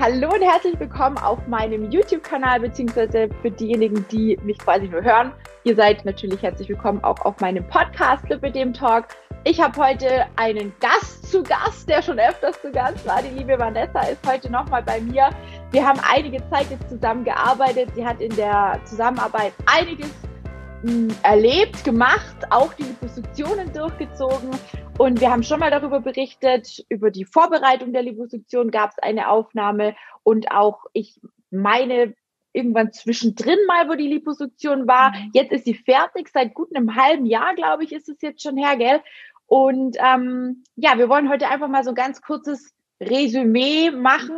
Hallo und herzlich willkommen auf meinem YouTube-Kanal, beziehungsweise für diejenigen, die mich quasi nur hören. Ihr seid natürlich herzlich willkommen auch auf meinem Podcast Lippe dem Talk. Ich habe heute einen Gast zu Gast, der schon öfters zu Gast war. Die liebe Vanessa ist heute nochmal bei mir. Wir haben einige Zeit jetzt zusammen gearbeitet. Sie hat in der Zusammenarbeit einiges erlebt, gemacht, auch die Liposuktionen durchgezogen. Und wir haben schon mal darüber berichtet, über die Vorbereitung der Liposuktion gab es eine Aufnahme und auch, ich meine, irgendwann zwischendrin mal, wo die Liposuktion war. Mhm. Jetzt ist sie fertig, seit gut einem halben Jahr, glaube ich, ist es jetzt schon her, gell? Und ähm, ja, wir wollen heute einfach mal so ein ganz kurzes Resümee machen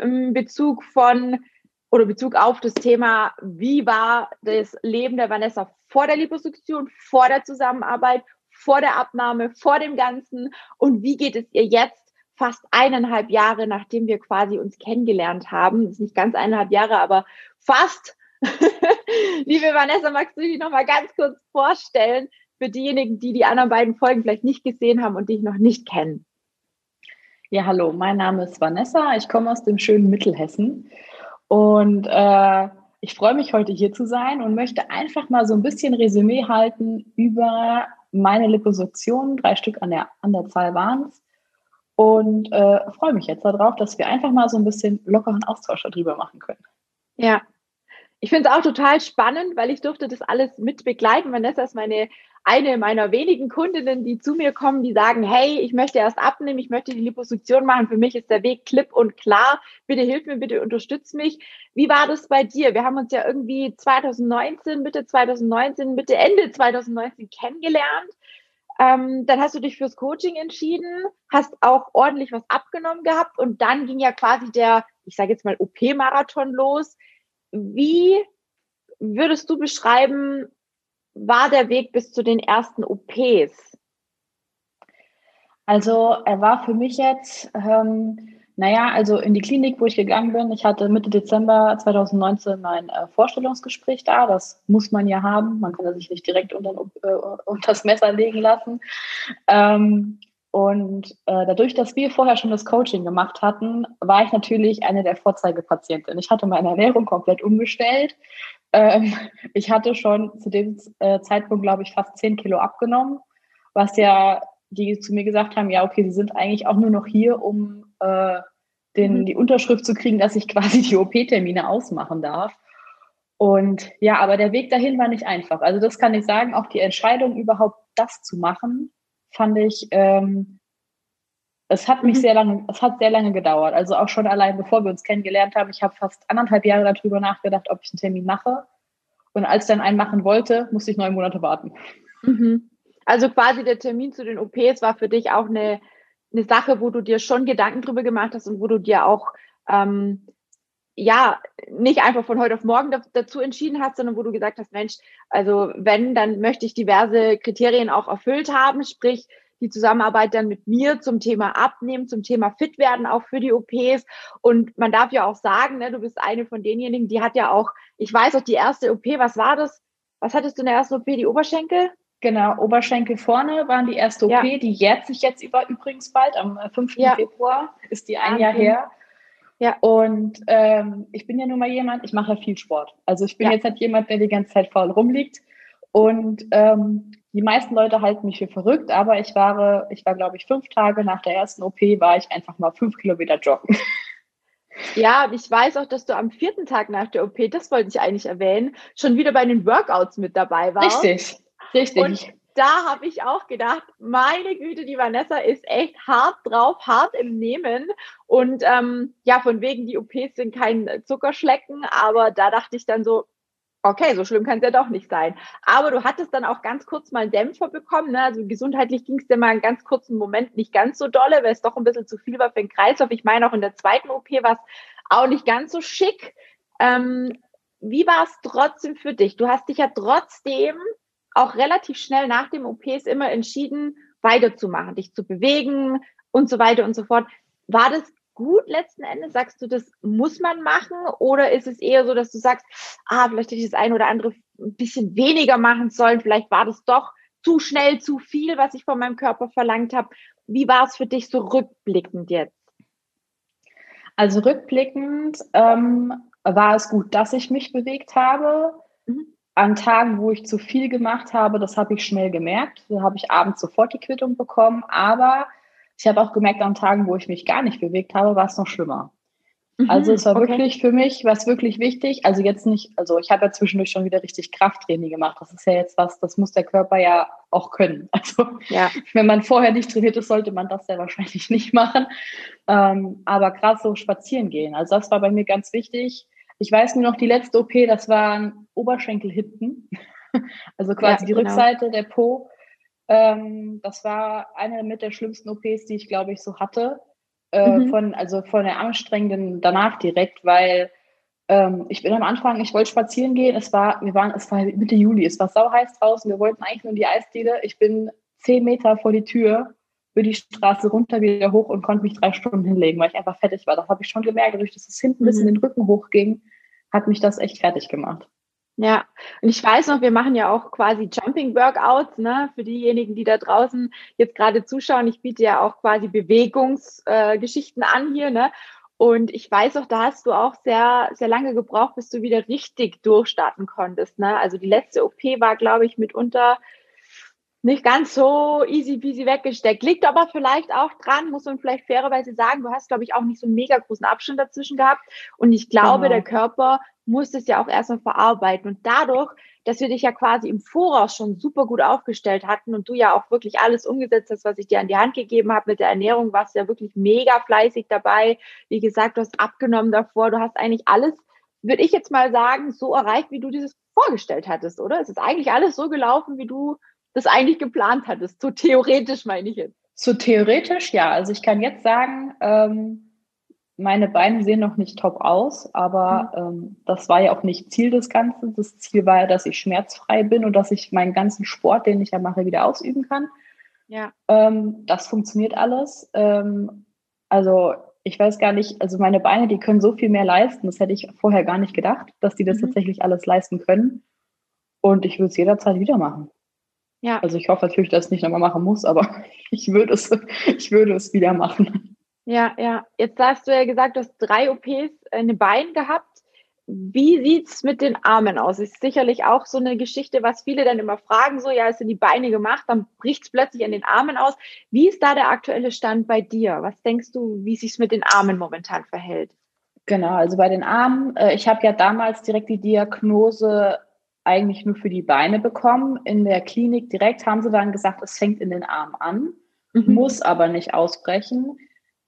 in Bezug von oder Bezug auf das Thema, wie war das Leben der Vanessa vor der Liposuktion, vor der Zusammenarbeit, vor der Abnahme, vor dem Ganzen und wie geht es ihr jetzt fast eineinhalb Jahre, nachdem wir quasi uns kennengelernt haben. Das ist nicht ganz eineinhalb Jahre, aber fast. Liebe Vanessa, magst du dich noch mal ganz kurz vorstellen für diejenigen, die die anderen beiden Folgen vielleicht nicht gesehen haben und dich noch nicht kennen? Ja, hallo, mein Name ist Vanessa. Ich komme aus dem schönen Mittelhessen und äh, ich freue mich heute hier zu sein und möchte einfach mal so ein bisschen Resümee halten über meine Liposuktionen. Drei Stück an der, an der Zahl waren es. Und äh, freue mich jetzt darauf, dass wir einfach mal so ein bisschen lockeren Austausch darüber machen können. Ja, ich finde es auch total spannend, weil ich durfte das alles mit begleiten. Vanessa ist meine eine meiner wenigen Kundinnen, die zu mir kommen, die sagen, hey, ich möchte erst abnehmen, ich möchte die Liposuktion machen, für mich ist der Weg klipp und klar, bitte hilf mir, bitte unterstütz mich. Wie war das bei dir? Wir haben uns ja irgendwie 2019, Mitte 2019, Mitte, Ende 2019 kennengelernt. Ähm, dann hast du dich fürs Coaching entschieden, hast auch ordentlich was abgenommen gehabt und dann ging ja quasi der, ich sage jetzt mal, OP-Marathon los. Wie würdest du beschreiben, war der Weg bis zu den ersten OPs? Also er war für mich jetzt, ähm, naja, also in die Klinik, wo ich gegangen bin, ich hatte Mitte Dezember 2019 mein äh, Vorstellungsgespräch da. Das muss man ja haben. Man kann sich nicht direkt unter, äh, unter das Messer legen lassen. Ähm, und äh, dadurch, dass wir vorher schon das Coaching gemacht hatten, war ich natürlich eine der Vorzeigepatientinnen. Ich hatte meine Ernährung komplett umgestellt. Ähm, ich hatte schon zu dem äh, Zeitpunkt, glaube ich, fast 10 Kilo abgenommen, was ja die zu mir gesagt haben, ja, okay, sie sind eigentlich auch nur noch hier, um äh, den, mhm. die Unterschrift zu kriegen, dass ich quasi die OP-Termine ausmachen darf. Und ja, aber der Weg dahin war nicht einfach. Also das kann ich sagen, auch die Entscheidung überhaupt das zu machen, fand ich, ähm, es hat mich mhm. sehr lange, es hat sehr lange gedauert. Also auch schon allein, bevor wir uns kennengelernt haben. Ich habe fast anderthalb Jahre darüber nachgedacht, ob ich einen Termin mache. Und als ich dann einen machen wollte, musste ich neun Monate warten. Mhm. Also quasi der Termin zu den OPs war für dich auch eine, eine Sache, wo du dir schon Gedanken drüber gemacht hast und wo du dir auch ähm, ja nicht einfach von heute auf morgen dazu entschieden hast, sondern wo du gesagt hast, Mensch, also wenn, dann möchte ich diverse Kriterien auch erfüllt haben, sprich die Zusammenarbeit dann mit mir zum Thema Abnehmen, zum Thema Fit werden, auch für die OPs. Und man darf ja auch sagen, ne, du bist eine von denjenigen, die hat ja auch, ich weiß auch die erste OP, was war das? Was hattest du in der ersten OP? Die Oberschenkel? Genau, Oberschenkel vorne waren die erste OP, ja. die jährt sich jetzt über übrigens bald, am 5. Ja. Februar ist die ein Jahr her. Ja. Und ähm, ich bin ja nun mal jemand, ich mache ja viel Sport. Also ich bin ja. jetzt halt jemand, der die ganze Zeit faul rumliegt. Und ähm, die meisten Leute halten mich für verrückt, aber ich war, ich war, glaube ich, fünf Tage nach der ersten OP, war ich einfach mal fünf Kilometer joggen. Ja, ich weiß auch, dass du am vierten Tag nach der OP, das wollte ich eigentlich erwähnen, schon wieder bei den Workouts mit dabei warst. Richtig, richtig. Und da habe ich auch gedacht, meine Güte, die Vanessa ist echt hart drauf, hart im Nehmen. Und ähm, ja, von wegen, die OPs sind kein Zuckerschlecken, aber da dachte ich dann so, okay, so schlimm kann es ja doch nicht sein. Aber du hattest dann auch ganz kurz mal einen Dämpfer bekommen. Ne? Also gesundheitlich ging es dir mal einen ganz kurzen Moment nicht ganz so dolle, weil es doch ein bisschen zu viel war für den Kreislauf. Ich meine, auch in der zweiten OP war es auch nicht ganz so schick. Ähm, wie war es trotzdem für dich? Du hast dich ja trotzdem auch relativ schnell nach dem OPs immer entschieden, weiterzumachen, dich zu bewegen und so weiter und so fort. War das gut letzten Endes? Sagst du, das muss man machen? Oder ist es eher so, dass du sagst, ah, vielleicht hätte ich das eine oder andere ein bisschen weniger machen sollen, vielleicht war das doch zu schnell, zu viel, was ich von meinem Körper verlangt habe. Wie war es für dich so rückblickend jetzt? Also rückblickend ähm, war es gut, dass ich mich bewegt habe. Mhm. An Tagen, wo ich zu viel gemacht habe, das habe ich schnell gemerkt. Da habe ich abends sofort die Quittung bekommen. Aber ich habe auch gemerkt, an Tagen, wo ich mich gar nicht bewegt habe, war es noch schlimmer. Mhm, also es war okay. wirklich für mich, was wirklich wichtig. Also jetzt nicht, also ich habe ja zwischendurch schon wieder richtig Krafttraining gemacht. Das ist ja jetzt was, das muss der Körper ja auch können. Also ja. wenn man vorher nicht trainiert ist, sollte man das ja wahrscheinlich nicht machen. Ähm, aber gerade so spazieren gehen. Also das war bei mir ganz wichtig. Ich weiß nur noch, die letzte OP, das waren Oberschenkelhitten. Also quasi ja, die genau. Rückseite der Po. Ähm, das war eine mit der schlimmsten OPs, die ich, glaube ich, so hatte. Äh, mhm. von, also von der anstrengenden danach direkt, weil ähm, ich bin am Anfang, ich wollte spazieren gehen, es war, wir waren, es war Mitte Juli, es war sau heiß draußen, wir wollten eigentlich nur in die Eisdiele. Ich bin zehn Meter vor die Tür, über die Straße runter, wieder hoch und konnte mich drei Stunden hinlegen, weil ich einfach fertig war. Das habe ich schon gemerkt, dadurch, dass es hinten mhm. bis in den Rücken hochging, hat mich das echt fertig gemacht. Ja, und ich weiß noch, wir machen ja auch quasi Jumping Workouts, ne, für diejenigen, die da draußen jetzt gerade zuschauen. Ich biete ja auch quasi Bewegungsgeschichten äh, an hier, ne. Und ich weiß auch, da hast du auch sehr, sehr lange gebraucht, bis du wieder richtig durchstarten konntest, ne. Also die letzte OP war, glaube ich, mitunter nicht ganz so easy peasy weggesteckt. Liegt aber vielleicht auch dran, muss man vielleicht fairerweise sagen, du hast, glaube ich, auch nicht so einen mega großen Abstand dazwischen gehabt. Und ich glaube, genau. der Körper musst es ja auch erstmal verarbeiten. Und dadurch, dass wir dich ja quasi im Voraus schon super gut aufgestellt hatten und du ja auch wirklich alles umgesetzt hast, was ich dir an die Hand gegeben habe mit der Ernährung, warst du ja wirklich mega fleißig dabei. Wie gesagt, du hast abgenommen davor, du hast eigentlich alles, würde ich jetzt mal sagen, so erreicht, wie du dieses vorgestellt hattest, oder? Es ist eigentlich alles so gelaufen, wie du das eigentlich geplant hattest. So theoretisch meine ich jetzt. So theoretisch, ja. Also ich kann jetzt sagen, ähm meine Beine sehen noch nicht top aus, aber mhm. ähm, das war ja auch nicht Ziel des Ganzen. Das Ziel war ja, dass ich schmerzfrei bin und dass ich meinen ganzen Sport, den ich ja mache, wieder ausüben kann. Ja. Ähm, das funktioniert alles. Ähm, also ich weiß gar nicht, also meine Beine, die können so viel mehr leisten. Das hätte ich vorher gar nicht gedacht, dass die das mhm. tatsächlich alles leisten können. Und ich würde es jederzeit wieder machen. Ja. Also ich hoffe natürlich, dass ich es nicht nochmal machen muss, aber ich würde es, ich würde es wieder machen. Ja, ja. Jetzt hast du ja gesagt, du hast drei OPs in den Beinen gehabt. Wie sieht's mit den Armen aus? Ist sicherlich auch so eine Geschichte, was viele dann immer fragen, so, ja, es sind die Beine gemacht, dann bricht's plötzlich an den Armen aus. Wie ist da der aktuelle Stand bei dir? Was denkst du, wie sich's mit den Armen momentan verhält? Genau, also bei den Armen, äh, ich habe ja damals direkt die Diagnose eigentlich nur für die Beine bekommen. In der Klinik direkt haben sie dann gesagt, es fängt in den Armen an, mhm. muss aber nicht ausbrechen.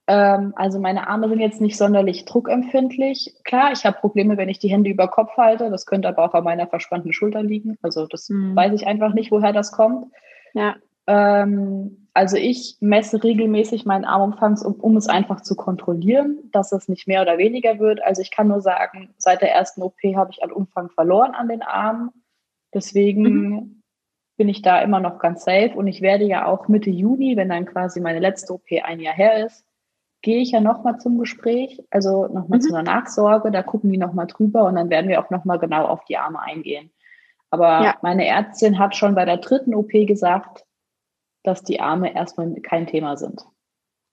Ähm, also meine Arme sind jetzt nicht sonderlich druckempfindlich. Klar, ich habe Probleme, wenn ich die Hände über Kopf halte. Das könnte aber auch an meiner verspannten Schulter liegen. Also das mhm. weiß ich einfach nicht, woher das kommt. Ja. Ähm, also ich messe regelmäßig meinen Armumfang, um, um, es einfach zu kontrollieren, dass es nicht mehr oder weniger wird. Also ich kann nur sagen, seit der ersten OP habe ich an Umfang verloren an den Armen. Deswegen mhm. bin ich da immer noch ganz safe. Und ich werde ja auch Mitte Juni, wenn dann quasi meine letzte OP ein Jahr her ist, gehe ich ja nochmal zum Gespräch, also nochmal mhm. zu einer Nachsorge, da gucken die nochmal drüber und dann werden wir auch nochmal genau auf die Arme eingehen. Aber ja. meine Ärztin hat schon bei der dritten OP gesagt, dass die Arme erstmal kein Thema sind.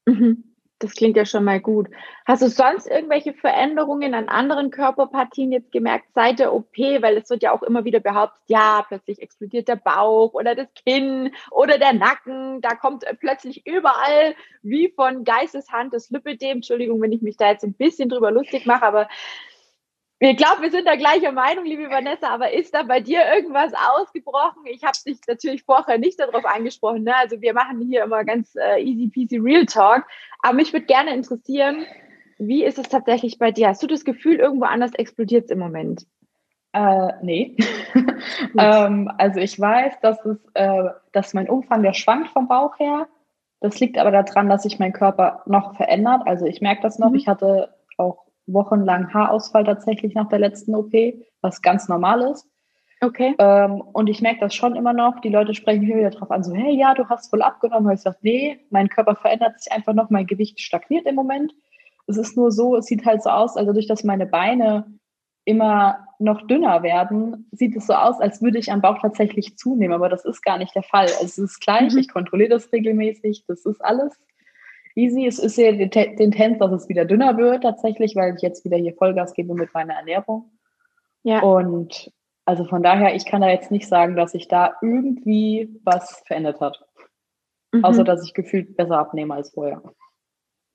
Mhm. Das klingt ja schon mal gut. Hast du sonst irgendwelche Veränderungen an anderen Körperpartien jetzt gemerkt seit der OP? Weil es wird ja auch immer wieder behauptet, ja, plötzlich explodiert der Bauch oder das Kinn oder der Nacken. Da kommt plötzlich überall wie von Geisteshand das Lipidem. Entschuldigung, wenn ich mich da jetzt ein bisschen drüber lustig mache, aber ich glaube, wir sind da gleicher Meinung, liebe Vanessa, aber ist da bei dir irgendwas ausgebrochen? Ich habe dich natürlich vorher nicht darauf angesprochen. Ne? Also wir machen hier immer ganz äh, easy peasy Real Talk. Aber mich würde gerne interessieren, wie ist es tatsächlich bei dir? Hast du das Gefühl, irgendwo anders explodiert es im Moment? Äh, nee. ähm, also ich weiß, dass es, äh, dass mein Umfang der schwankt vom Bauch her. Das liegt aber daran, dass sich mein Körper noch verändert. Also ich merke das noch. Mhm. Ich hatte auch wochenlang Haarausfall tatsächlich nach der letzten OP, was ganz normal ist. Okay. Ähm, und ich merke das schon immer noch. Die Leute sprechen hier wieder drauf an, so, hey, ja, du hast voll abgenommen. Und ich sage, nee, mein Körper verändert sich einfach noch, mein Gewicht stagniert im Moment. Es ist nur so, es sieht halt so aus, also durch dass meine Beine immer noch dünner werden, sieht es so aus, als würde ich am Bauch tatsächlich zunehmen. Aber das ist gar nicht der Fall. Also es ist gleich, mhm. ich kontrolliere das regelmäßig, das ist alles easy. Es ist ja die Tendenz, dass es wieder dünner wird tatsächlich, weil ich jetzt wieder hier Vollgas gebe mit meiner Ernährung. Ja. Und also von daher, ich kann da jetzt nicht sagen, dass sich da irgendwie was verändert hat. Mhm. Außer, dass ich gefühlt besser abnehme als vorher.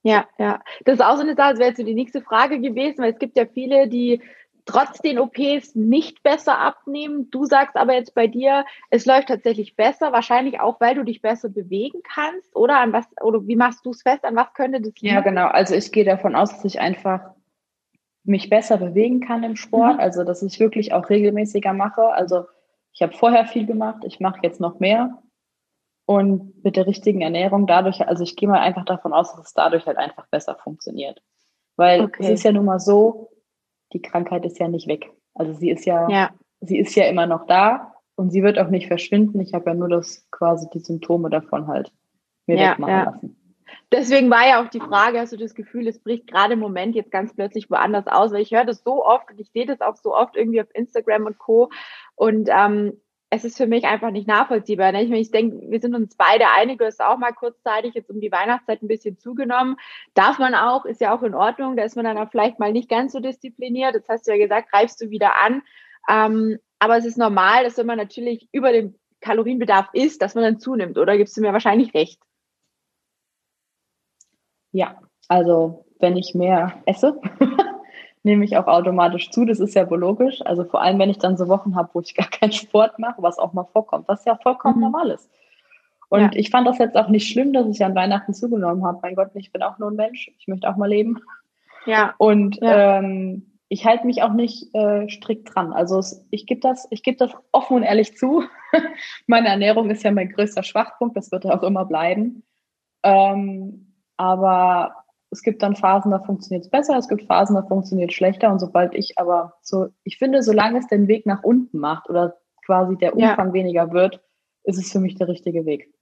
Ja, ja. Das ist auch so eine Sache, das wäre jetzt so die nächste Frage gewesen, weil es gibt ja viele, die trotz den OPs nicht besser abnehmen. Du sagst aber jetzt bei dir, es läuft tatsächlich besser, wahrscheinlich auch, weil du dich besser bewegen kannst, oder an was, oder wie machst du es fest, an was könnte das liegen? Ja, genau. Also ich gehe davon aus, dass ich einfach mich besser bewegen kann im Sport, mhm. also dass ich wirklich auch regelmäßiger mache. Also ich habe vorher viel gemacht, ich mache jetzt noch mehr. Und mit der richtigen Ernährung dadurch, also ich gehe mal einfach davon aus, dass es dadurch halt einfach besser funktioniert. Weil okay. es ist ja nun mal so, die Krankheit ist ja nicht weg. Also sie ist ja, ja, sie ist ja immer noch da und sie wird auch nicht verschwinden. Ich habe ja nur das quasi die Symptome davon halt mir ja, wegmachen ja. lassen. Deswegen war ja auch die Frage, hast du das Gefühl, es bricht gerade im Moment jetzt ganz plötzlich woanders aus? Weil ich höre das so oft und ich sehe das auch so oft irgendwie auf Instagram und Co. Und ähm, es ist für mich einfach nicht nachvollziehbar. Ne? Ich, ich denke, wir sind uns beide einig, du hast auch mal kurzzeitig jetzt um die Weihnachtszeit ein bisschen zugenommen. Darf man auch, ist ja auch in Ordnung, da ist man dann auch vielleicht mal nicht ganz so diszipliniert. Das hast du ja gesagt, greifst du wieder an. Ähm, aber es ist normal, dass wenn man natürlich über dem Kalorienbedarf isst, dass man dann zunimmt, oder gibst du mir wahrscheinlich recht? Ja, also wenn ich mehr esse, nehme ich auch automatisch zu. Das ist ja logisch. Also vor allem, wenn ich dann so Wochen habe, wo ich gar keinen Sport mache, was auch mal vorkommt, was ja vollkommen mhm. normal ist. Und ja. ich fand das jetzt auch nicht schlimm, dass ich an Weihnachten zugenommen habe. Mein Gott, ich bin auch nur ein Mensch. Ich möchte auch mal leben. Ja. Und ja. Ähm, ich halte mich auch nicht äh, strikt dran. Also es, ich gebe das, ich gebe das offen und ehrlich zu. Meine Ernährung ist ja mein größter Schwachpunkt. Das wird auch immer bleiben. Ähm, aber es gibt dann Phasen, da funktioniert es besser, es gibt Phasen, da funktioniert es schlechter. Und sobald ich aber so, ich finde, solange es den Weg nach unten macht oder quasi der Umfang ja. weniger wird, ist es für mich der richtige Weg.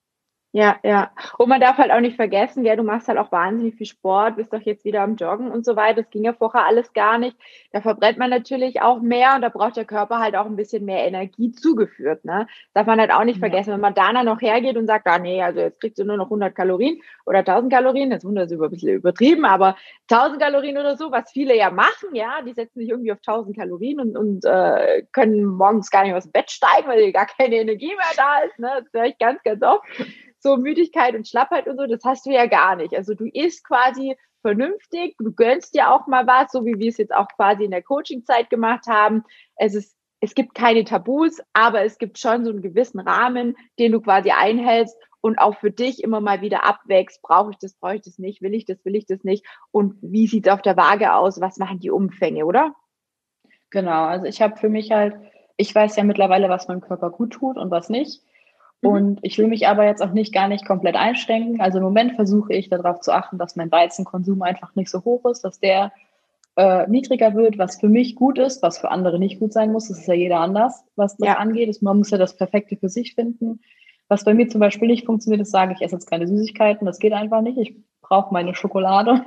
Ja, ja. Und man darf halt auch nicht vergessen, ja, du machst halt auch wahnsinnig viel Sport, bist doch jetzt wieder am Joggen und so weiter. Das ging ja vorher alles gar nicht. Da verbrennt man natürlich auch mehr und da braucht der Körper halt auch ein bisschen mehr Energie zugeführt. Ne? Darf man halt auch nicht vergessen, wenn man dann noch hergeht und sagt, ah nee, also jetzt kriegst du nur noch 100 Kalorien oder 1000 Kalorien, das 100 ist ein bisschen übertrieben, aber 1000 Kalorien oder so, was viele ja machen, ja, die setzen sich irgendwie auf 1000 Kalorien und, und äh, können morgens gar nicht aus dem Bett steigen, weil gar keine Energie mehr da ist. Ne? Das höre ich ganz, ganz oft so Müdigkeit und Schlappheit und so, das hast du ja gar nicht. Also du isst quasi vernünftig, du gönnst dir auch mal was, so wie wir es jetzt auch quasi in der Coaching-Zeit gemacht haben. Es ist es gibt keine Tabus, aber es gibt schon so einen gewissen Rahmen, den du quasi einhältst und auch für dich immer mal wieder abwächst, brauche ich das, brauche ich das nicht, will ich das, will ich das nicht und wie sieht es auf der Waage aus, was machen die Umfänge, oder? Genau, also ich habe für mich halt, ich weiß ja mittlerweile, was meinem Körper gut tut und was nicht. Mhm. Und ich will mich aber jetzt auch nicht gar nicht komplett einschränken. Also im Moment versuche ich darauf zu achten, dass mein Weizenkonsum einfach nicht so hoch ist, dass der äh, niedriger wird, was für mich gut ist, was für andere nicht gut sein muss. Das ist ja jeder anders, was das ja. angeht. Man muss ja das Perfekte für sich finden. Was bei mir zum Beispiel nicht funktioniert, ist, sage ich esse jetzt keine Süßigkeiten. Das geht einfach nicht. Ich brauche meine Schokolade.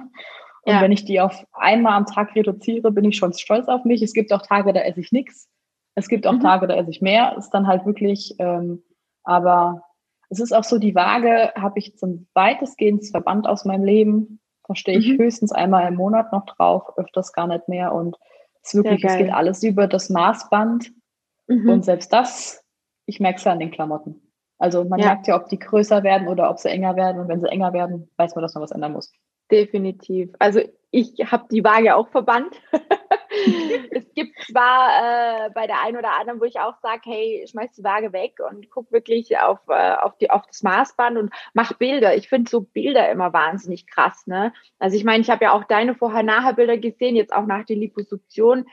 Und ja. wenn ich die auf einmal am Tag reduziere, bin ich schon stolz auf mich. Es gibt auch Tage, da esse ich nichts. Es gibt auch mhm. Tage, da esse ich mehr. Ist dann halt wirklich ähm, aber es ist auch so, die Waage habe ich zum weitestgehend verbannt aus meinem Leben. Da stehe ich mhm. höchstens einmal im Monat noch drauf, öfters gar nicht mehr. Und es ist wirklich, es geht alles über das Maßband. Mhm. Und selbst das, ich merke es ja an den Klamotten. Also man ja. merkt ja, ob die größer werden oder ob sie enger werden. Und wenn sie enger werden, weiß man, dass man was ändern muss. Definitiv. Also ich habe die Waage auch verbannt. es gibt zwar äh, bei der einen oder anderen, wo ich auch sage, hey, schmeiß die Waage weg und guck wirklich auf, äh, auf, die, auf das Maßband und mach Bilder. Ich finde so Bilder immer wahnsinnig krass. Ne? Also ich meine, ich habe ja auch deine Vorher-Nachher-Bilder gesehen, jetzt auch nach der Liposuktion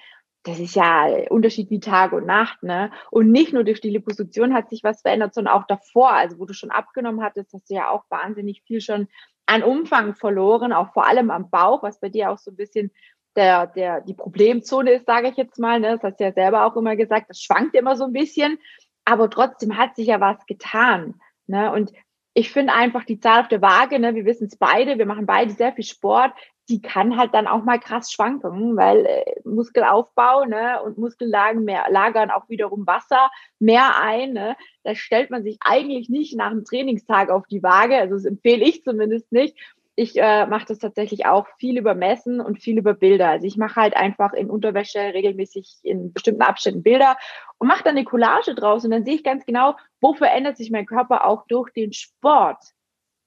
das ist ja Unterschied wie Tag und Nacht, ne? Und nicht nur durch die Liposuktion hat sich was verändert, sondern auch davor, also wo du schon abgenommen hattest, hast du ja auch wahnsinnig viel schon an Umfang verloren, auch vor allem am Bauch, was bei dir auch so ein bisschen der, der, die Problemzone ist, sage ich jetzt mal. Ne? Das hast du ja selber auch immer gesagt, das schwankt immer so ein bisschen, aber trotzdem hat sich ja was getan. Ne? Und ich finde einfach die Zahl auf der Waage, ne, wir wissen es beide, wir machen beide sehr viel Sport, die kann halt dann auch mal krass schwanken, weil äh, Muskelaufbau ne, und Muskellagen mehr, lagern auch wiederum Wasser mehr ein. Ne. Da stellt man sich eigentlich nicht nach einem Trainingstag auf die Waage, also das empfehle ich zumindest nicht. Ich äh, mache das tatsächlich auch viel über Messen und viel über Bilder. Also ich mache halt einfach in Unterwäsche regelmäßig in bestimmten Abständen Bilder und mache dann eine Collage draus und dann sehe ich ganz genau, wo verändert sich mein Körper auch durch den Sport.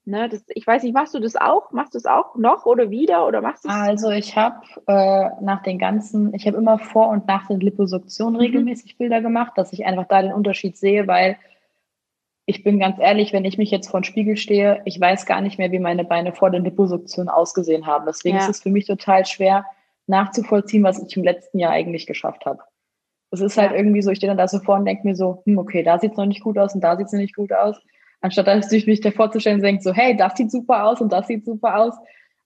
Ne, das, ich weiß nicht, machst du das auch? Machst du es auch noch oder wieder oder machst du Also ich habe äh, nach den ganzen, ich habe immer vor und nach der Liposuktion mhm. regelmäßig Bilder gemacht, dass ich einfach da den Unterschied sehe, weil ich bin ganz ehrlich, wenn ich mich jetzt vor den Spiegel stehe, ich weiß gar nicht mehr, wie meine Beine vor der Liposuktion ausgesehen haben. Deswegen ja. ist es für mich total schwer nachzuvollziehen, was ich im letzten Jahr eigentlich geschafft habe. Es ist halt irgendwie so, ich stehe dann da so vor und denke mir so, hm, okay, da sieht es noch nicht gut aus und da sieht es noch nicht gut aus. Anstatt dass ich mich da vorzustellen und denke so, hey, das sieht super aus und das sieht super aus.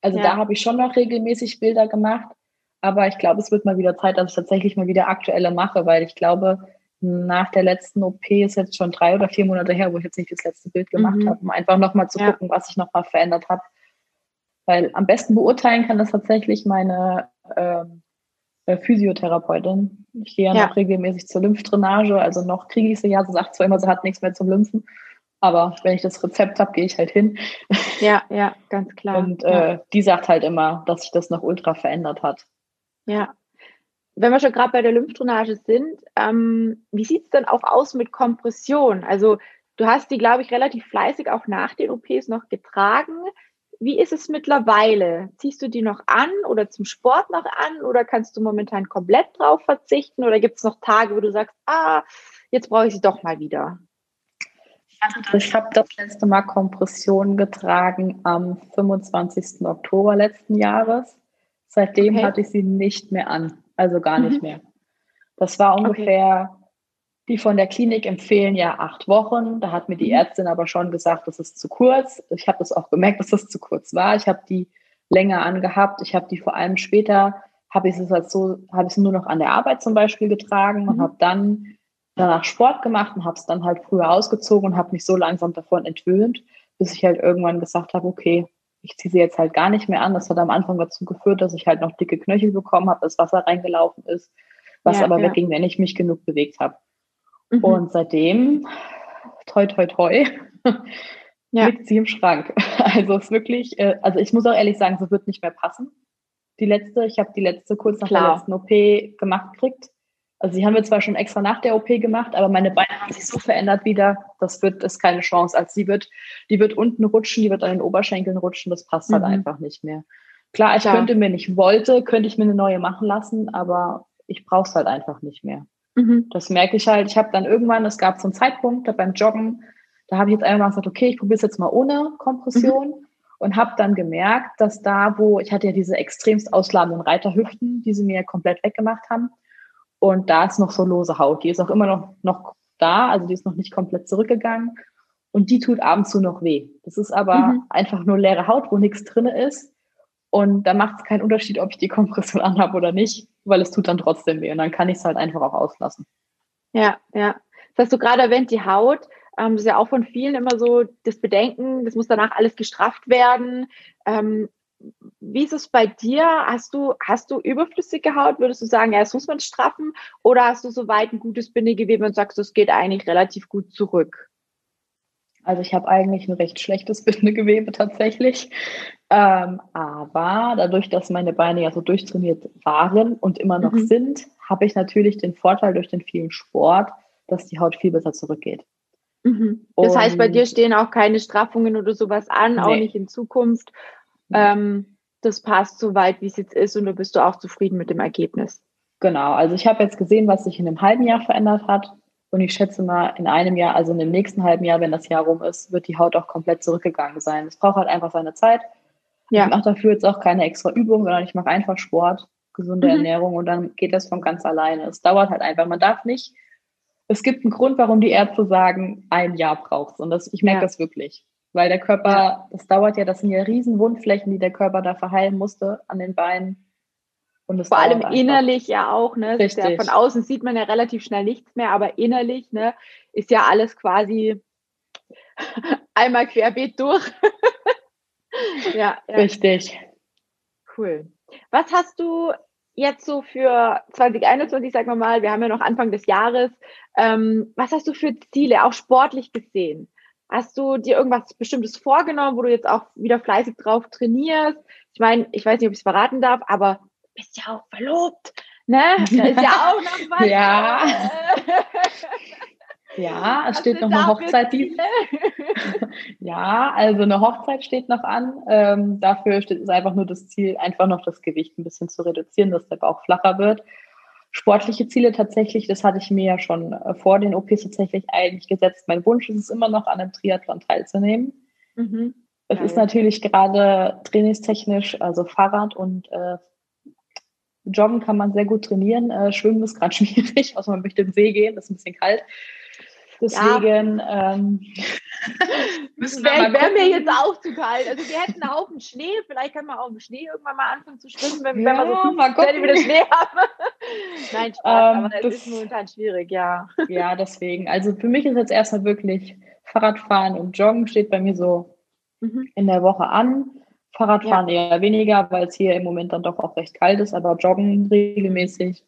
Also ja. da habe ich schon noch regelmäßig Bilder gemacht. Aber ich glaube, es wird mal wieder Zeit, dass ich tatsächlich mal wieder aktuelle mache, weil ich glaube, nach der letzten OP ist jetzt schon drei oder vier Monate her, wo ich jetzt nicht das letzte Bild gemacht mhm. habe, um einfach nochmal zu ja. gucken, was ich nochmal verändert habe. Weil am besten beurteilen kann das tatsächlich meine ähm, äh, Physiotherapeutin. Ich gehe ja, ja, noch regelmäßig zur Lymphdrainage, also noch kriege ich sie ja. Sie sagt zwar immer, sie hat nichts mehr zum Lymphen, aber wenn ich das Rezept habe, gehe ich halt hin. Ja, ja, ganz klar. Und äh, ja. die sagt halt immer, dass sich das noch ultra verändert hat. Ja, wenn wir schon gerade bei der Lymphdrainage sind, ähm, wie sieht es denn auch aus mit Kompression? Also du hast die, glaube ich, relativ fleißig auch nach den OPs noch getragen. Wie ist es mittlerweile? Ziehst du die noch an oder zum Sport noch an oder kannst du momentan komplett drauf verzichten oder gibt es noch Tage, wo du sagst, ah, jetzt brauche ich sie doch mal wieder? Also ich habe das letzte Mal Kompression getragen am 25. Oktober letzten Jahres. Seitdem okay. hatte ich sie nicht mehr an also gar nicht mhm. mehr. Das war ungefähr, okay. die von der Klinik empfehlen ja acht Wochen. Da hat mir die mhm. Ärztin aber schon gesagt, das ist zu kurz. Ich habe das auch gemerkt, dass das zu kurz war. Ich habe die länger angehabt. Ich habe die vor allem später, habe ich es halt so, habe ich es nur noch an der Arbeit zum Beispiel getragen mhm. und habe dann danach Sport gemacht und habe es dann halt früher ausgezogen und habe mich so langsam davon entwöhnt, bis ich halt irgendwann gesagt habe, okay, ich ziehe sie jetzt halt gar nicht mehr an. Das hat am Anfang dazu geführt, dass ich halt noch dicke Knöchel bekommen habe, dass Wasser reingelaufen ist, was ja, aber ja. wegging, wenn ich mich genug bewegt habe. Mhm. Und seitdem, toi, toi, toi, ja. liegt sie im Schrank. Also es ist wirklich, äh, also ich muss auch ehrlich sagen, sie wird nicht mehr passen. Die letzte, ich habe die letzte kurz nach Klar. der letzten OP gemacht gekriegt. Also sie haben wir zwar schon extra nach der OP gemacht, aber meine Beine haben sich so verändert wieder, das wird ist keine Chance. Als sie wird, die wird unten rutschen, die wird an den Oberschenkeln rutschen, das passt halt mhm. halt einfach nicht mehr. Klar, ich Klar. könnte mir nicht wollte, könnte ich mir eine neue machen lassen, aber ich brauche es halt einfach nicht mehr. Mhm. Das merke ich halt. Ich habe dann irgendwann, es gab so einen Zeitpunkt da beim Joggen, da habe ich jetzt einfach gesagt, okay, ich probiere es jetzt mal ohne Kompression. Mhm. Und habe dann gemerkt, dass da, wo ich hatte ja diese extremst ausladenden Reiterhüften, die sie mir komplett weggemacht haben, und da ist noch so lose Haut. Die ist auch immer noch, noch da, also die ist noch nicht komplett zurückgegangen. Und die tut ab und zu noch weh. Das ist aber mhm. einfach nur leere Haut, wo nichts drin ist. Und da macht es keinen Unterschied, ob ich die Kompression anhabe oder nicht, weil es tut dann trotzdem weh. Und dann kann ich es halt einfach auch auslassen. Ja, ja. Das hast du gerade erwähnt, die Haut. Ähm, das ist ja auch von vielen immer so das Bedenken, das muss danach alles gestrafft werden. Ähm, wie ist es bei dir? Hast du, hast du überflüssige Haut? Würdest du sagen, ja, das muss man straffen? Oder hast du soweit ein gutes Bindegewebe und sagst, es geht eigentlich relativ gut zurück? Also ich habe eigentlich ein recht schlechtes Bindegewebe tatsächlich. Ähm, aber dadurch, dass meine Beine ja so durchtrainiert waren und immer noch mhm. sind, habe ich natürlich den Vorteil durch den vielen Sport, dass die Haut viel besser zurückgeht. Mhm. Das heißt, bei dir stehen auch keine Straffungen oder sowas an, nee. auch nicht in Zukunft. Ähm, das passt so weit, wie es jetzt ist und du bist du auch zufrieden mit dem Ergebnis. Genau, also ich habe jetzt gesehen, was sich in einem halben Jahr verändert hat. Und ich schätze mal, in einem Jahr, also in dem nächsten halben Jahr, wenn das Jahr rum ist, wird die Haut auch komplett zurückgegangen sein. Es braucht halt einfach seine Zeit. Ja. Ich mache dafür jetzt auch keine extra Übung, sondern ich mache einfach Sport, gesunde mhm. Ernährung und dann geht das von ganz alleine. Es dauert halt einfach. Man darf nicht, es gibt einen Grund, warum die Ärzte sagen, ein Jahr braucht Und das, ich merke ja. das wirklich. Weil der Körper, ja. das dauert ja, das sind ja riesen Wundflächen, die der Körper da verheilen musste an den Beinen. Und Vor allem einfach. innerlich ja auch, ne? Ja, von außen sieht man ja relativ schnell nichts mehr, aber innerlich, ne, ist ja alles quasi einmal querbeet durch. ja, ja, Richtig. Cool. Was hast du jetzt so für 2021, sagen wir mal, wir haben ja noch Anfang des Jahres, ähm, was hast du für Ziele, auch sportlich gesehen? Hast du dir irgendwas Bestimmtes vorgenommen, wo du jetzt auch wieder fleißig drauf trainierst? Ich meine, ich weiß nicht, ob ich es verraten darf, aber du bist ja auch verlobt. Ne? Da ist ja auch noch was. ja. ja, es steht noch eine Hochzeit. ja, also eine Hochzeit steht noch an. Ähm, dafür steht es einfach nur das Ziel, einfach noch das Gewicht ein bisschen zu reduzieren, dass der Bauch flacher wird sportliche Ziele tatsächlich, das hatte ich mir ja schon äh, vor den OPs tatsächlich eigentlich gesetzt. Mein Wunsch ist es immer noch, an einem Triathlon teilzunehmen. Mhm. Es ist natürlich gerade trainingstechnisch, also Fahrrad und äh, Joggen kann man sehr gut trainieren. Äh, Schwimmen ist gerade schwierig, außer man möchte im See gehen, das ist ein bisschen kalt. Deswegen ja. ähm, Wäre wär mir jetzt auch zu kalt. Also wir hätten einen Haufen Schnee. Vielleicht kann man auch im Schnee irgendwann mal anfangen zu schwimmen, wenn, ja, wenn wir so fünf Zentimeter Schnee haben. Nein, Spaß, ähm, aber das ist momentan schwierig, ja. Ja, deswegen. Also für mich ist jetzt erstmal wirklich Fahrradfahren und Joggen steht bei mir so mhm. in der Woche an. Fahrradfahren ja. eher weniger, weil es hier im Moment dann doch auch recht kalt ist, aber Joggen regelmäßig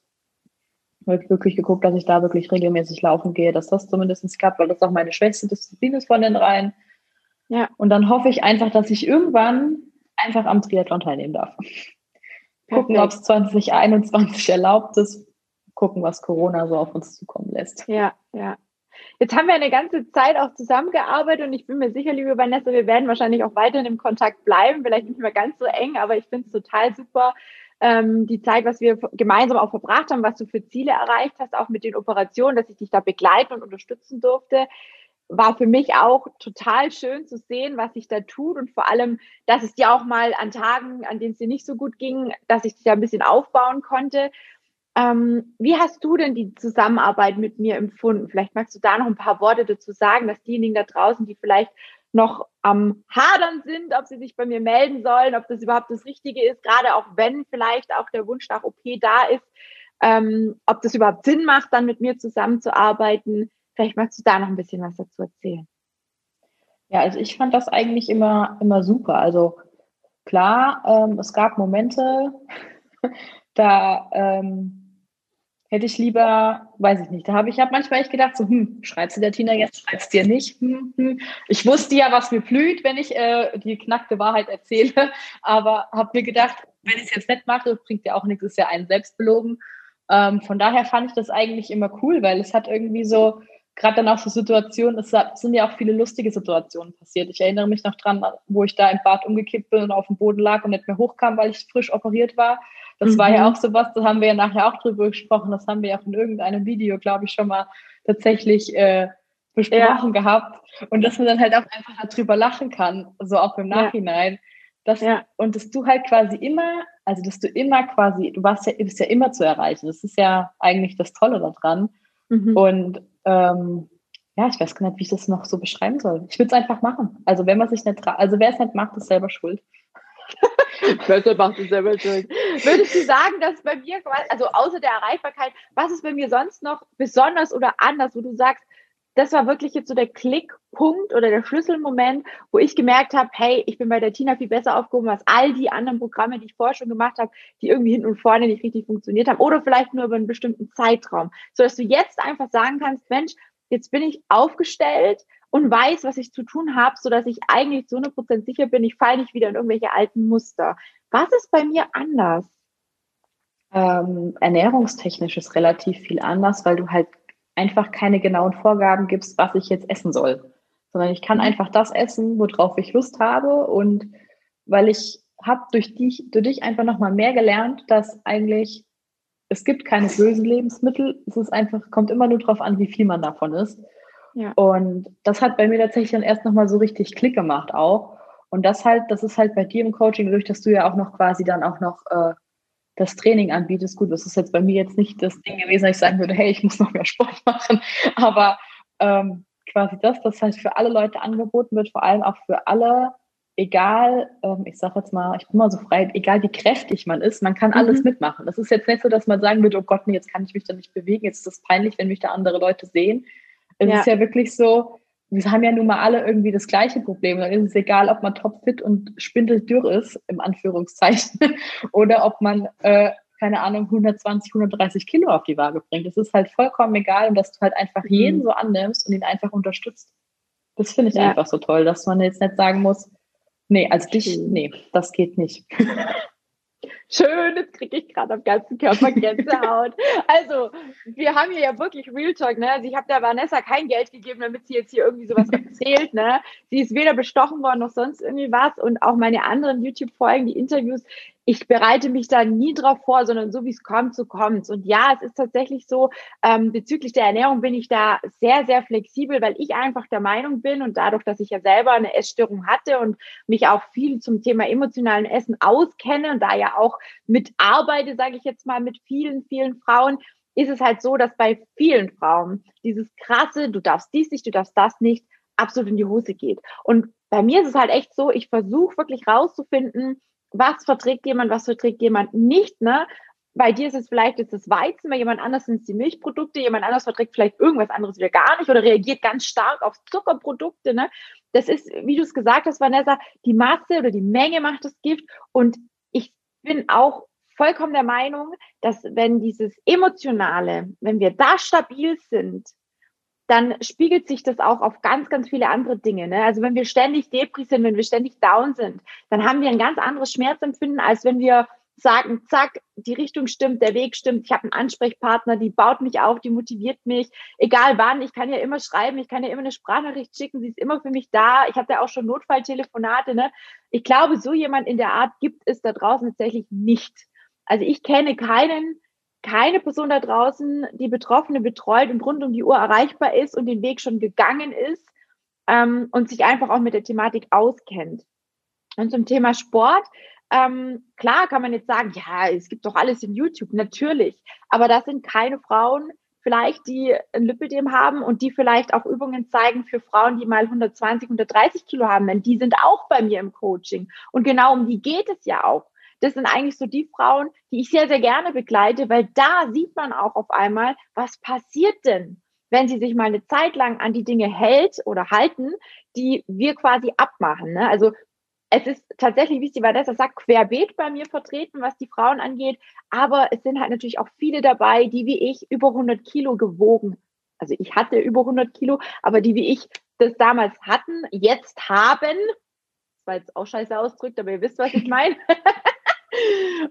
wirklich geguckt, dass ich da wirklich regelmäßig laufen gehe, dass das zumindest klappt, weil das auch meine schwächste Disziplin ist von den dreien. Ja. Und dann hoffe ich einfach, dass ich irgendwann einfach am Triathlon teilnehmen darf. Gucken, ob es 2021 erlaubt ist. Gucken, was Corona so auf uns zukommen lässt. Ja, ja. Jetzt haben wir eine ganze Zeit auch zusammengearbeitet und ich bin mir sicher, liebe Vanessa, wir werden wahrscheinlich auch weiterhin im Kontakt bleiben. Vielleicht nicht mehr ganz so eng, aber ich finde es total super, ähm, die Zeit, was wir gemeinsam auch verbracht haben, was du für Ziele erreicht hast, auch mit den Operationen, dass ich dich da begleiten und unterstützen durfte, war für mich auch total schön zu sehen, was sich da tut und vor allem, dass es dir auch mal an Tagen, an denen es dir nicht so gut ging, dass ich dich da ein bisschen aufbauen konnte. Ähm, wie hast du denn die Zusammenarbeit mit mir empfunden? Vielleicht magst du da noch ein paar Worte dazu sagen, dass diejenigen da draußen, die vielleicht noch am Hadern sind, ob sie sich bei mir melden sollen, ob das überhaupt das Richtige ist, gerade auch wenn vielleicht auch der Wunsch nach OP da ist, ähm, ob das überhaupt Sinn macht, dann mit mir zusammenzuarbeiten. Vielleicht magst du da noch ein bisschen was dazu erzählen. Ja, also ich fand das eigentlich immer, immer super. Also klar, ähm, es gab Momente, da ähm, hätte ich lieber, weiß ich nicht, da habe ich hab manchmal echt gedacht, so, hm, schreibst du der Tina jetzt, schreibst dir nicht. Hm, hm. Ich wusste ja, was mir blüht, wenn ich äh, die knackte Wahrheit erzähle, aber habe mir gedacht, wenn ich es jetzt nicht mache, bringt ja auch nichts, ist ja ein Selbstbelogen. Ähm, von daher fand ich das eigentlich immer cool, weil es hat irgendwie so, gerade dann auch so Situationen, es sind ja auch viele lustige Situationen passiert. Ich erinnere mich noch dran, wo ich da im Bad umgekippt bin und auf dem Boden lag und nicht mehr hochkam, weil ich frisch operiert war. Das mhm. war ja mhm. auch sowas, da haben wir ja nachher auch drüber gesprochen. Das haben wir ja auch in irgendeinem Video, glaube ich, schon mal tatsächlich äh, besprochen ja. gehabt. Und dass man dann halt auch einfach darüber lachen kann, so auch im Nachhinein. Ja. Dass, ja. Und dass du halt quasi immer, also dass du immer quasi, du warst ja, bist ja immer zu erreichen. Das ist ja eigentlich das Tolle daran. Mhm. Und ähm, ja, ich weiß gar nicht, wie ich das noch so beschreiben soll. Ich würde es einfach machen. Also wenn man sich nicht, also wer es nicht macht, ist selber schuld. Besser macht es selber schuld. Würdest du sagen, dass bei mir, also außer der Erreichbarkeit, was ist bei mir sonst noch besonders oder anders, wo du sagst, das war wirklich jetzt so der Klickpunkt oder der Schlüsselmoment, wo ich gemerkt habe, hey, ich bin bei der Tina viel besser aufgehoben als all die anderen Programme, die ich vorher schon gemacht habe, die irgendwie hinten und vorne nicht richtig funktioniert haben oder vielleicht nur über einen bestimmten Zeitraum, so dass du jetzt einfach sagen kannst, Mensch, jetzt bin ich aufgestellt und weiß, was ich zu tun habe, so dass ich eigentlich zu 100% sicher bin, ich falle nicht wieder in irgendwelche alten Muster. Was ist bei mir anders? Ähm, ernährungstechnisch ist relativ viel anders, weil du halt einfach keine genauen Vorgaben gibst, was ich jetzt essen soll, sondern ich kann mhm. einfach das essen, worauf ich Lust habe und weil ich habe durch dich, durch dich einfach nochmal mehr gelernt, dass eigentlich es gibt keine bösen Lebensmittel. Es ist einfach, kommt immer nur darauf an, wie viel man davon isst. Ja. Und das hat bei mir tatsächlich dann erst nochmal so richtig Klick gemacht auch. Und das halt, das ist halt bei dir im Coaching, dadurch, dass du ja auch noch quasi dann auch noch äh, das Training anbietest. Gut, das ist jetzt bei mir jetzt nicht das Ding gewesen, dass ich sagen würde, hey, ich muss noch mehr Sport machen. Aber ähm, quasi das, das halt für alle Leute angeboten wird, vor allem auch für alle, egal, ähm, ich sage jetzt mal, ich bin mal so frei, egal wie kräftig man ist, man kann mhm. alles mitmachen. Das ist jetzt nicht so, dass man sagen würde, oh Gott, nee, jetzt kann ich mich da nicht bewegen, jetzt ist es peinlich, wenn mich da andere Leute sehen. Es ja. ist ja wirklich so, wir haben ja nun mal alle irgendwie das gleiche Problem. Dann ist es egal, ob man topfit und spindeldürr ist, im Anführungszeichen, oder ob man, äh, keine Ahnung, 120, 130 Kilo auf die Waage bringt. Es ist halt vollkommen egal und dass du halt einfach mhm. jeden so annimmst und ihn einfach unterstützt. Das finde ich ja. einfach so toll, dass man jetzt nicht sagen muss, nee, als dich, nee, das geht nicht. Schön, jetzt kriege ich gerade am ganzen Körper Gänsehaut. also, wir haben hier ja wirklich Real Talk, ne? Also ich habe der Vanessa kein Geld gegeben, damit sie jetzt hier irgendwie sowas erzählt, ne? Sie ist weder bestochen worden noch sonst irgendwie was. Und auch meine anderen YouTube-Folgen, die Interviews, ich bereite mich da nie drauf vor, sondern so wie es kommt, so kommt's. Und ja, es ist tatsächlich so, ähm, bezüglich der Ernährung bin ich da sehr, sehr flexibel, weil ich einfach der Meinung bin und dadurch, dass ich ja selber eine Essstörung hatte und mich auch viel zum Thema emotionalen Essen auskenne und da ja auch mit arbeite, sage ich jetzt mal, mit vielen, vielen Frauen, ist es halt so, dass bei vielen Frauen dieses krasse, du darfst dies nicht, du darfst das nicht, absolut in die Hose geht. Und bei mir ist es halt echt so, ich versuche wirklich rauszufinden, was verträgt jemand, was verträgt jemand nicht, ne? Bei dir ist es vielleicht ist das Weizen, bei jemand anders sind es die Milchprodukte, jemand anders verträgt vielleicht irgendwas anderes wieder gar nicht oder reagiert ganz stark auf Zuckerprodukte, ne? Das ist, wie du es gesagt hast, Vanessa, die Masse oder die Menge macht das Gift und ich bin auch vollkommen der Meinung, dass wenn dieses Emotionale, wenn wir da stabil sind, dann spiegelt sich das auch auf ganz, ganz viele andere Dinge. Ne? Also wenn wir ständig Depri sind, wenn wir ständig down sind, dann haben wir ein ganz anderes Schmerzempfinden, als wenn wir sagen, zack, die Richtung stimmt, der Weg stimmt, ich habe einen Ansprechpartner, die baut mich auf, die motiviert mich, egal wann, ich kann ja immer schreiben, ich kann ja immer eine Sprachnachricht schicken, sie ist immer für mich da, ich habe ja auch schon Notfalltelefonate, ne? Ich glaube, so jemand in der Art gibt es da draußen tatsächlich nicht. Also ich kenne keinen, keine Person da draußen, die Betroffene betreut und rund um die Uhr erreichbar ist und den Weg schon gegangen ist ähm, und sich einfach auch mit der Thematik auskennt. Und zum Thema Sport, ähm, klar kann man jetzt sagen, ja, es gibt doch alles in YouTube, natürlich. Aber das sind keine Frauen, vielleicht, die ein Lipidem haben und die vielleicht auch Übungen zeigen für Frauen, die mal 120, 130 Kilo haben, denn die sind auch bei mir im Coaching. Und genau um die geht es ja auch das sind eigentlich so die Frauen, die ich sehr, sehr gerne begleite, weil da sieht man auch auf einmal, was passiert denn, wenn sie sich mal eine Zeit lang an die Dinge hält oder halten, die wir quasi abmachen. Ne? Also es ist tatsächlich, wie es die Vanessa sagt, querbeet bei mir vertreten, was die Frauen angeht. Aber es sind halt natürlich auch viele dabei, die wie ich über 100 Kilo gewogen. Also ich hatte über 100 Kilo, aber die wie ich das damals hatten, jetzt haben. Das war jetzt auch scheiße ausdrückt, aber ihr wisst, was ich meine.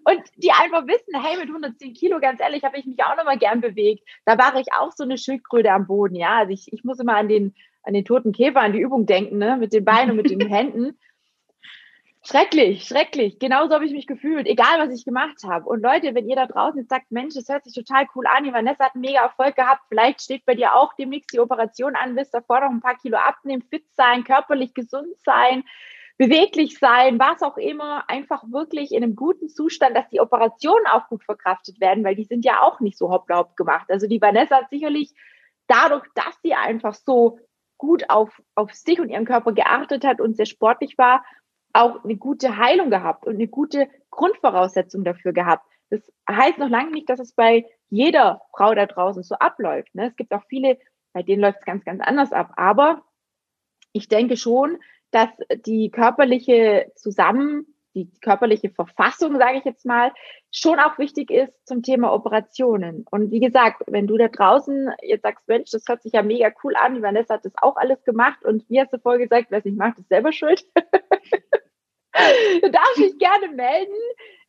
Und die einfach wissen, hey, mit 110 Kilo, ganz ehrlich, habe ich mich auch nochmal gern bewegt. Da war ich auch so eine Schildkröte am Boden, ja. Also ich, ich muss immer an den, an den toten Käfer, an die Übung denken, ne, mit den Beinen und mit den Händen. Schrecklich, schrecklich. Genauso habe ich mich gefühlt, egal was ich gemacht habe. Und Leute, wenn ihr da draußen jetzt sagt, Mensch, das hört sich total cool an, die Vanessa hat einen mega Erfolg gehabt, vielleicht steht bei dir auch demnächst die Operation an, willst davor noch ein paar Kilo abnehmen, fit sein, körperlich gesund sein, beweglich sein, was auch immer, einfach wirklich in einem guten Zustand, dass die Operationen auch gut verkraftet werden, weil die sind ja auch nicht so hoppla hopp gemacht. Also die Vanessa hat sicherlich dadurch, dass sie einfach so gut auf, auf sich und ihren Körper geachtet hat und sehr sportlich war, auch eine gute Heilung gehabt und eine gute Grundvoraussetzung dafür gehabt. Das heißt noch lange nicht, dass es bei jeder Frau da draußen so abläuft. Ne? Es gibt auch viele, bei denen läuft es ganz, ganz anders ab. Aber ich denke schon, dass die körperliche Zusammen, die körperliche Verfassung, sage ich jetzt mal, schon auch wichtig ist zum Thema Operationen. Und wie gesagt, wenn du da draußen jetzt sagst, Mensch, das hört sich ja mega cool an, die Vanessa hat das auch alles gemacht und wie hast du vorher gesagt, wer es nicht macht, ist selber schuld. du darfst dich gerne melden.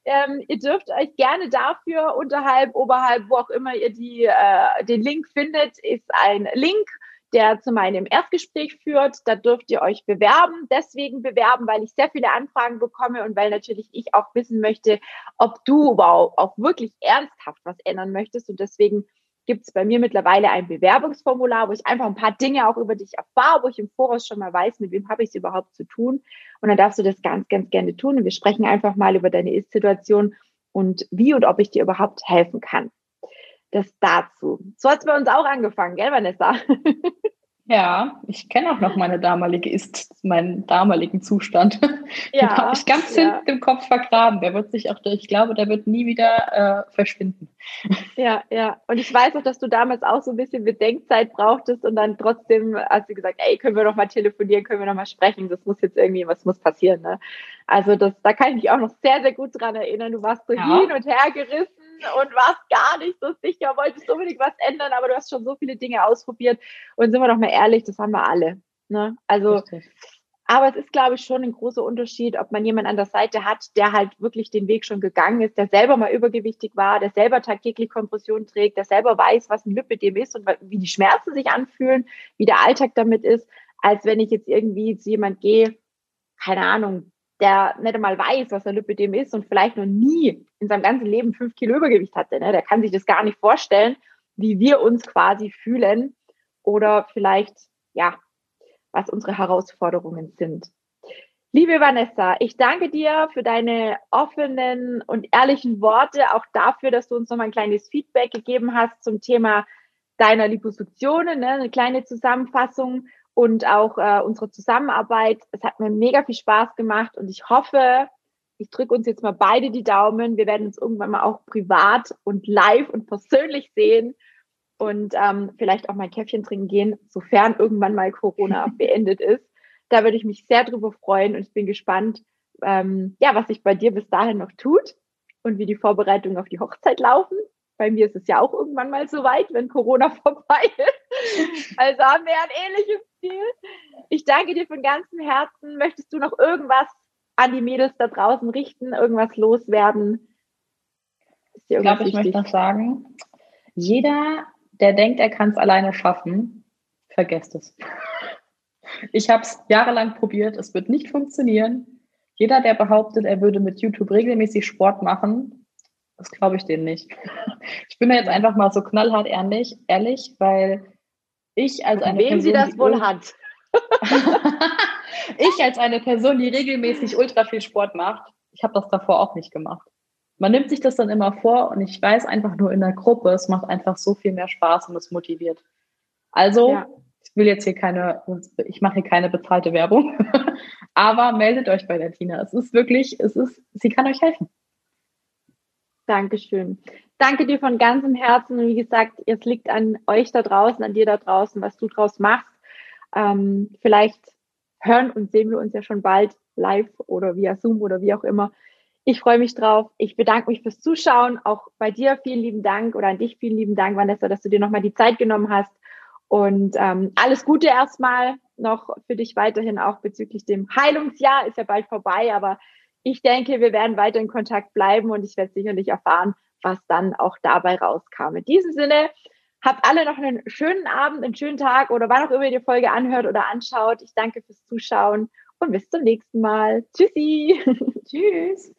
Ähm, ihr dürft euch gerne dafür unterhalb, oberhalb, wo auch immer ihr die, äh, den Link findet, ist ein Link der zu meinem Erstgespräch führt. Da dürft ihr euch bewerben. Deswegen bewerben, weil ich sehr viele Anfragen bekomme und weil natürlich ich auch wissen möchte, ob du wow, auch wirklich ernsthaft was ändern möchtest. Und deswegen gibt es bei mir mittlerweile ein Bewerbungsformular, wo ich einfach ein paar Dinge auch über dich erfahre, wo ich im Voraus schon mal weiß, mit wem habe ich es überhaupt zu tun. Und dann darfst du das ganz, ganz gerne tun. Und wir sprechen einfach mal über deine Ist-Situation und wie und ob ich dir überhaupt helfen kann das dazu. So hat es bei uns auch angefangen, gell, Vanessa? Ja, ich kenne auch noch meine damalige Ist, meinen damaligen Zustand. Ja, Den habe ich ganz ja. hinten im Kopf vergraben. Der wird sich auch, ich glaube, der wird nie wieder äh, verschwinden. Ja, ja. Und ich weiß auch, dass du damals auch so ein bisschen Bedenkzeit brauchtest und dann trotzdem hast du gesagt, ey, können wir noch mal telefonieren, können wir noch mal sprechen. Das muss jetzt irgendwie, was muss passieren, ne? Also das, da kann ich mich auch noch sehr, sehr gut dran erinnern. Du warst so ja. hin und her gerissen und warst gar nicht so sicher, wolltest unbedingt was ändern, aber du hast schon so viele Dinge ausprobiert. Und sind wir doch mal ehrlich, das haben wir alle. Ne? Also, Richtig. aber es ist, glaube ich, schon ein großer Unterschied, ob man jemanden an der Seite hat, der halt wirklich den Weg schon gegangen ist, der selber mal übergewichtig war, der selber tagtäglich Kompression trägt, der selber weiß, was ein Lipidem ist und wie die Schmerzen sich anfühlen, wie der Alltag damit ist, als wenn ich jetzt irgendwie zu jemand gehe, keine Ahnung, der nicht einmal weiß, was ein Lipidem ist und vielleicht noch nie in seinem ganzen Leben fünf Kilo Übergewicht hatte. Ne? Der kann sich das gar nicht vorstellen, wie wir uns quasi fühlen oder vielleicht, ja, was unsere Herausforderungen sind. Liebe Vanessa, ich danke dir für deine offenen und ehrlichen Worte, auch dafür, dass du uns nochmal ein kleines Feedback gegeben hast zum Thema deiner Liposuktionen, ne? eine kleine Zusammenfassung und auch äh, unsere Zusammenarbeit. Es hat mir mega viel Spaß gemacht und ich hoffe, ich drücke uns jetzt mal beide die Daumen. Wir werden uns irgendwann mal auch privat und live und persönlich sehen und ähm, vielleicht auch mal ein Käffchen trinken gehen, sofern irgendwann mal Corona beendet ist. Da würde ich mich sehr drüber freuen und ich bin gespannt, ähm, ja, was sich bei dir bis dahin noch tut und wie die Vorbereitungen auf die Hochzeit laufen. Bei mir ist es ja auch irgendwann mal so weit, wenn Corona vorbei ist. Also haben wir ein ähnliches Ziel. Ich danke dir von ganzem Herzen. Möchtest du noch irgendwas an die Mädels da draußen richten, irgendwas loswerden? Ich glaube, ich möchte noch sagen, jeder, der denkt, er kann es alleine schaffen, vergesst es. Ich habe es jahrelang probiert, es wird nicht funktionieren. Jeder, der behauptet, er würde mit YouTube regelmäßig Sport machen, das glaube ich denen nicht. Ich bin mir jetzt einfach mal so knallhart ehrlich, ehrlich weil ich als eine Wem Person, sie das wohl hat. ich als eine Person, die regelmäßig ultra viel Sport macht, ich habe das davor auch nicht gemacht. Man nimmt sich das dann immer vor und ich weiß einfach nur in der Gruppe, es macht einfach so viel mehr Spaß und es motiviert. Also, ja. ich will jetzt hier keine, ich mache hier keine bezahlte Werbung, aber meldet euch bei der Tina. Es ist wirklich, es ist, sie kann euch helfen. Dankeschön. Danke dir von ganzem Herzen. Und wie gesagt, es liegt an euch da draußen, an dir da draußen, was du draus machst. Ähm, vielleicht hören und sehen wir uns ja schon bald live oder via Zoom oder wie auch immer. Ich freue mich drauf. Ich bedanke mich fürs Zuschauen. Auch bei dir vielen lieben Dank oder an dich vielen lieben Dank, Vanessa, dass du dir nochmal die Zeit genommen hast. Und ähm, alles Gute erstmal noch für dich weiterhin auch bezüglich dem Heilungsjahr. Ist ja bald vorbei, aber ich denke, wir werden weiter in Kontakt bleiben und ich werde sicherlich erfahren, was dann auch dabei rauskam. In diesem Sinne, habt alle noch einen schönen Abend, einen schönen Tag oder wann auch immer ihr die Folge anhört oder anschaut. Ich danke fürs Zuschauen und bis zum nächsten Mal. Tschüssi. Tschüss.